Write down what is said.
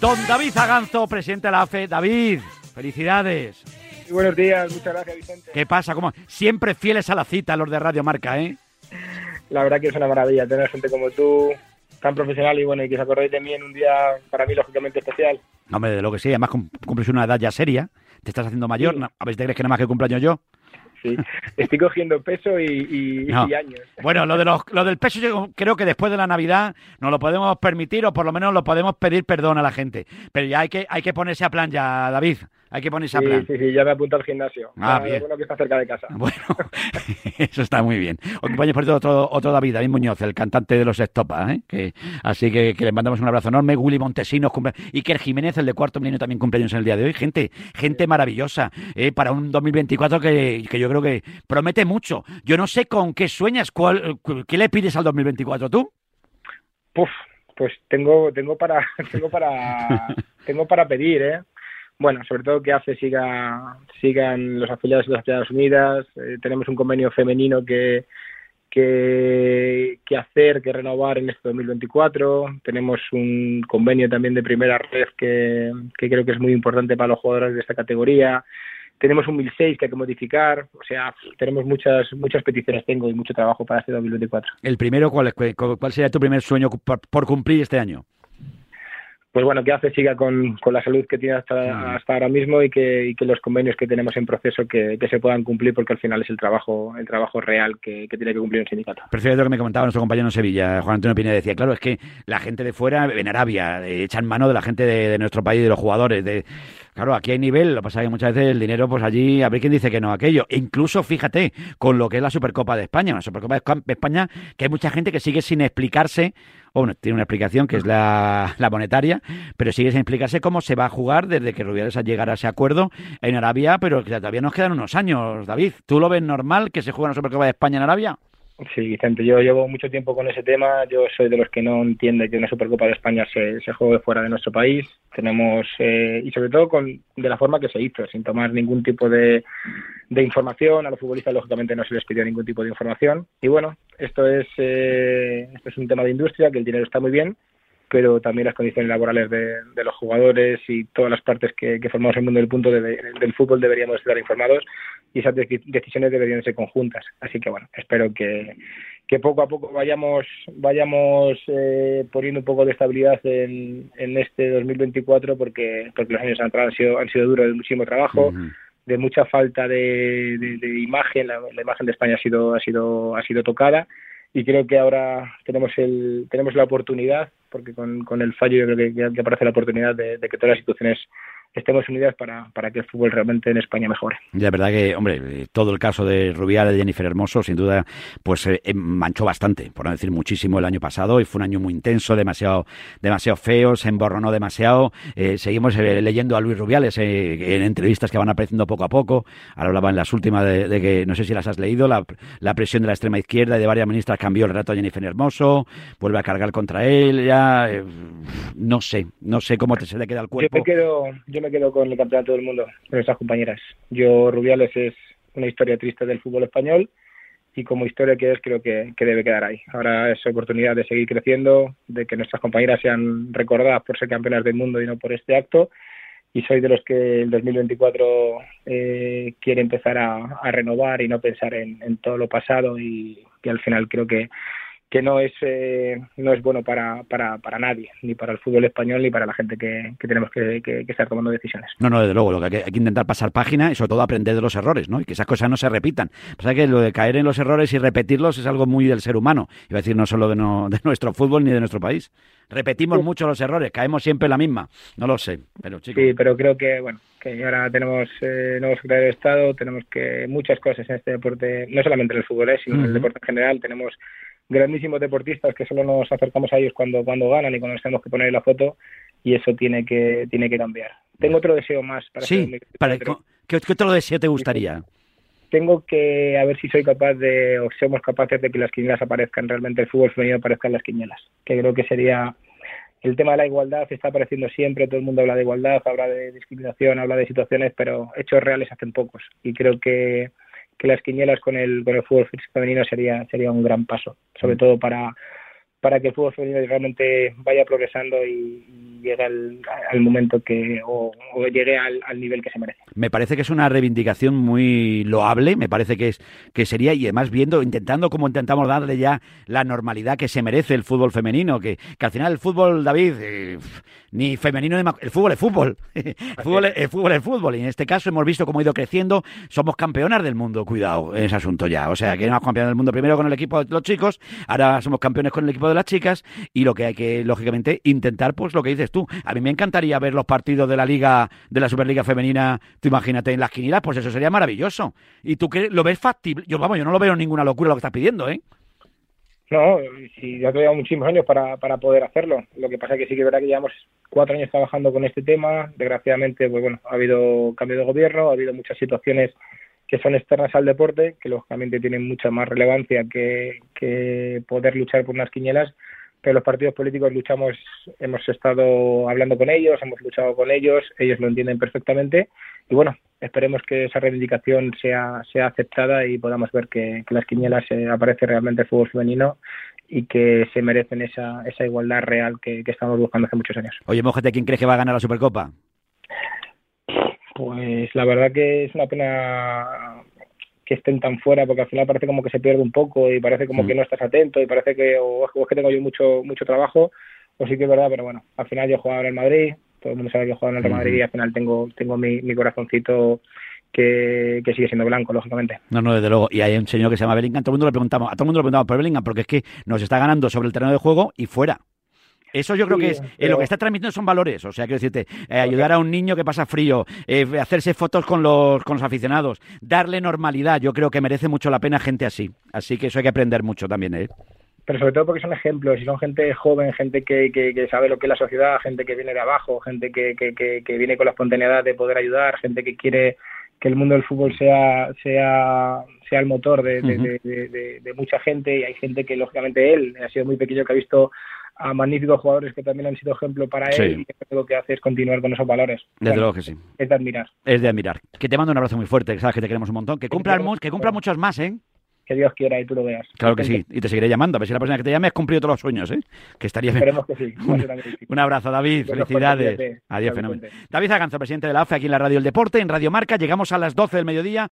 Don David Aganzo, presidente de la AFE. David, felicidades. buenos días, muchas gracias, Vicente. ¿Qué pasa? ¿Cómo? Siempre fieles a la cita los de Radio Marca, ¿eh? La verdad que es una maravilla tener gente como tú, tan profesional y bueno, y que se acordéis de mí en un día para mí lógicamente especial. No, hombre, de lo que sí, además cumples una edad ya seria, te estás haciendo mayor, a ver si te crees que nada más que cumpleaños yo. Sí, estoy cogiendo peso y, años. Bueno, lo, de los, lo del peso yo creo que después de la Navidad nos lo podemos permitir o por lo menos lo podemos pedir perdón a la gente. Pero ya hay que, hay que ponerse a plan ya, David. Hay que ponerse a plan. Sí, sí, ya me apunto al gimnasio. Ah, bien. bueno que está cerca de casa. Bueno, eso está muy bien. Acompaña por otro, otro David, David Muñoz, el cantante de los Estopa. ¿eh? Que, así que, le mandamos un abrazo enorme. Willy Montesinos, cumple, Iker Jiménez, el de cuarto milenio, también cumpleaños en el día de hoy. Gente, gente maravillosa ¿eh? para un 2024 que, que yo creo que promete mucho. Yo no sé con qué sueñas, cuál, ¿qué le pides al 2024 tú? Puf, pues tengo, tengo para, tengo para, tengo para pedir, ¿eh? Bueno, sobre todo que hace siga, sigan los afiliados de las Estados Unidas. Eh, tenemos un convenio femenino que, que, hacer, que renovar en este 2024. Tenemos un convenio también de primera red que, que creo que es muy importante para los jugadores de esta categoría. Tenemos un 1006 que hay que modificar, o sea, tenemos muchas muchas peticiones tengo y mucho trabajo para este 2024. El primero, ¿cuál, cuál sería tu primer sueño por cumplir este año? Pues bueno, que hace siga con, con la salud que tiene hasta, hasta ahora mismo y que, y que los convenios que tenemos en proceso que, que, se puedan cumplir porque al final es el trabajo el trabajo real que, que tiene que cumplir un sindicato. Prefiero lo que me comentaba nuestro compañero en Sevilla, Juan Antonio Pineda, decía, claro, es que la gente de fuera, en Arabia, echan mano de la gente de, nuestro país, de los jugadores, de... Claro, aquí hay nivel, lo que pasa que muchas veces el dinero, pues allí, a ver quién dice que no aquello. Incluso, fíjate, con lo que es la Supercopa de España, la Supercopa de España, que hay mucha gente que sigue sin explicarse bueno, tiene una explicación que es la, monetaria, pero sigue sin explicarse cómo se va a jugar desde que Rubiales ha llegado a ese acuerdo en Arabia, pero todavía nos quedan unos años, David. ¿Tú lo ves normal que se juegue una Supercopa de España en Arabia? Sí, Vicente, yo llevo mucho tiempo con ese tema. Yo soy de los que no entiende que una Supercopa de España se, se juegue fuera de nuestro país. Tenemos, eh, y sobre todo con, de la forma que se hizo, sin tomar ningún tipo de, de información. A los futbolistas, lógicamente, no se les pidió ningún tipo de información. Y bueno, esto es, eh, esto es un tema de industria, que el dinero está muy bien, pero también las condiciones laborales de, los jugadores y todas las partes que, formamos el mundo del punto del fútbol deberíamos estar informados y esas decisiones deberían ser conjuntas. Así que bueno, espero que, que poco a poco vayamos vayamos eh, poniendo un poco de estabilidad en, en este 2024 porque porque los años atrás han sido han sido duros de muchísimo trabajo de mucha falta de, imagen la, la, imagen de España ha sido ha sido ha sido tocada y creo que ahora tenemos el tenemos la oportunidad porque con, con el fallo yo creo que, aparece la oportunidad de, que todas las instituciones estemos unidas para, para que el fútbol realmente en España mejore. Ya, verdad que, hombre, todo el caso de Rubiales, de Jennifer Hermoso, sin duda, pues eh, eh, manchó bastante, por no decir muchísimo, el año pasado y fue un año muy intenso, demasiado, demasiado feo, se emborronó demasiado. Eh, seguimos leyendo a Luis Rubiales en entrevistas que van apareciendo poco a poco. Ahora hablaba en las últimas de, que, no sé si las has leído, la, la, presión de la extrema izquierda y de varias ministras cambió el rato a Jennifer Hermoso, vuelve a cargar contra él, ya eh, no sé, no sé cómo te se le queda el cuerpo. Yo me quedo, yo me quedo con el campeonato del mundo, con nuestras compañeras. Yo, Rubiales es una historia triste del fútbol español y como historia que es creo que, debe quedar ahí. Ahora es oportunidad de seguir creciendo, de que nuestras compañeras sean recordadas por ser campeonas del mundo y no por este acto. Y soy de los que el 2024 eh, quiere empezar a, renovar y no pensar en, en todo lo pasado y que al final creo que que no es eh, no es bueno para, para, para nadie, ni para el fútbol español ni para la gente que, tenemos que, estar tomando decisiones. No, no, desde luego, lo que hay, que intentar pasar página y sobre todo aprender de los errores, ¿no? Y que esas cosas no se repitan. Pasa que lo de caer en los errores y repetirlos es algo muy del ser humano, iba a decir no solo de, de nuestro fútbol ni de nuestro país. Repetimos mucho los errores, caemos siempre en la misma, no lo sé, pero chicos. Sí, pero creo que, bueno, que ahora tenemos eh, nuevos secretarios de Estado, tenemos que muchas cosas en este deporte, no solamente en el fútbol, eh, sino en el deporte en general, tenemos grandísimos deportistas que solo nos acercamos a ellos cuando, cuando ganan y cuando nos tenemos que poner la foto y eso tiene que, tiene que cambiar. Tengo otro deseo más para Sí, para, ¿qué, otro deseo te gustaría? Tengo que a ver si soy capaz de, o somos capaces de que las quinielas aparezcan, realmente el fútbol femenino aparezca en las quinielas, que creo que sería el tema de la igualdad está apareciendo siempre, todo el mundo habla de igualdad, habla de discriminación, habla de situaciones, pero hechos reales hacen pocos. Y creo que que las quinielas con el, con el fútbol femenino sería, sería un gran paso, sobre mm. todo para, para que el fútbol femenino realmente vaya progresando y, llegue al, momento que o, llegue al, nivel que se merece. Me parece que es una reivindicación muy loable, me parece que es que sería y además viendo intentando como intentamos darle ya la normalidad que se merece el fútbol femenino, que, que al final el fútbol David eh, ni femenino ni el fútbol es fútbol. el fútbol es, el fútbol es fútbol y en este caso hemos visto cómo ha ido creciendo, somos campeonas del mundo, cuidado en ese asunto ya. O sea, que éramos campeones del mundo primero con el equipo de los chicos, ahora somos campeones con el equipo de las chicas y lo que hay que, lógicamente, intentar, pues lo que dices tú. A mí me encantaría ver los partidos de la Liga, de la Superliga Femenina, tú imagínate, en las quinielas, pues eso sería maravilloso. ¿Y tú qué, lo ves factible? Yo, vamos, yo no lo veo ninguna locura lo que estás pidiendo, ¿eh? No, sí, ya todavía muchísimos años para, para poder hacerlo. Lo que pasa es que sí que es verdad que llevamos cuatro años trabajando con este tema. Desgraciadamente, pues bueno, ha habido cambio de gobierno, ha habido muchas situaciones que son externas al deporte, que lógicamente tienen mucha más relevancia que, que poder luchar por unas quiñelas, pero los partidos políticos luchamos, hemos estado hablando con ellos, hemos luchado con ellos, ellos lo entienden perfectamente y bueno, esperemos que esa reivindicación sea, sea aceptada y podamos ver que, que las quinielas eh, aparece realmente el fútbol femenino y que se merecen esa, esa igualdad real que, que estamos buscando hace muchos años. Oye, Mojete, ¿quién crees que va a ganar la Supercopa? Pues la verdad que es una pena que estén tan fuera porque al final parece como que se pierde un poco y parece como que no estás atento y parece que o, es que tengo yo mucho mucho trabajo o sí que es verdad pero bueno al final yo jugaba en el Madrid todo el mundo sabe que juego en el Real Madrid y al final tengo tengo mi, mi corazoncito que, que, sigue siendo blanco, lógicamente. No, no, desde luego. Y hay un señor que se llama Bellingham, todo el mundo le preguntamos, a todo el mundo le preguntamos por Bellingham, porque es que nos está ganando sobre el terreno de juego y fuera. Eso yo creo que es lo que está transmitiendo son valores. O sea, quiero decirte, eh, ayudar a un niño que pasa frío, eh, hacerse fotos con los, con los aficionados, darle normalidad. Yo creo que merece mucho la pena gente así. Así que eso hay que aprender mucho también, ¿eh? Pero sobre todo porque son ejemplos y son gente joven, gente que, que, sabe lo que es la sociedad, gente que viene de abajo, gente que, que, que, viene con la espontaneidad de poder ayudar, gente que quiere que el mundo del fútbol sea sea sea el motor de, de, de, mucha gente y hay gente que lógicamente él ha sido muy pequeño que ha visto a magníficos jugadores que también han sido ejemplo para él y lo que hace es continuar con esos valores. Desde luego que sí. Es de admirar. Es de admirar. Que te mando un abrazo muy fuerte, sabes que te queremos un montón. Que cumplan, que cumplan muchos más, ¿eh? que Dios quiera y tú lo veas. Claro que sí, y te seguiré llamando. A ver si la persona que te llame has cumplido todos los sueños, ¿eh? Que estaría bien. Esperemos que sí. Un, abrazo, David. Felicidades. Adiós, fenómeno. David Aganzo, presidente de la AFE aquí en la Radio El Deporte, en Radio Marca. Llegamos a las 12 del mediodía.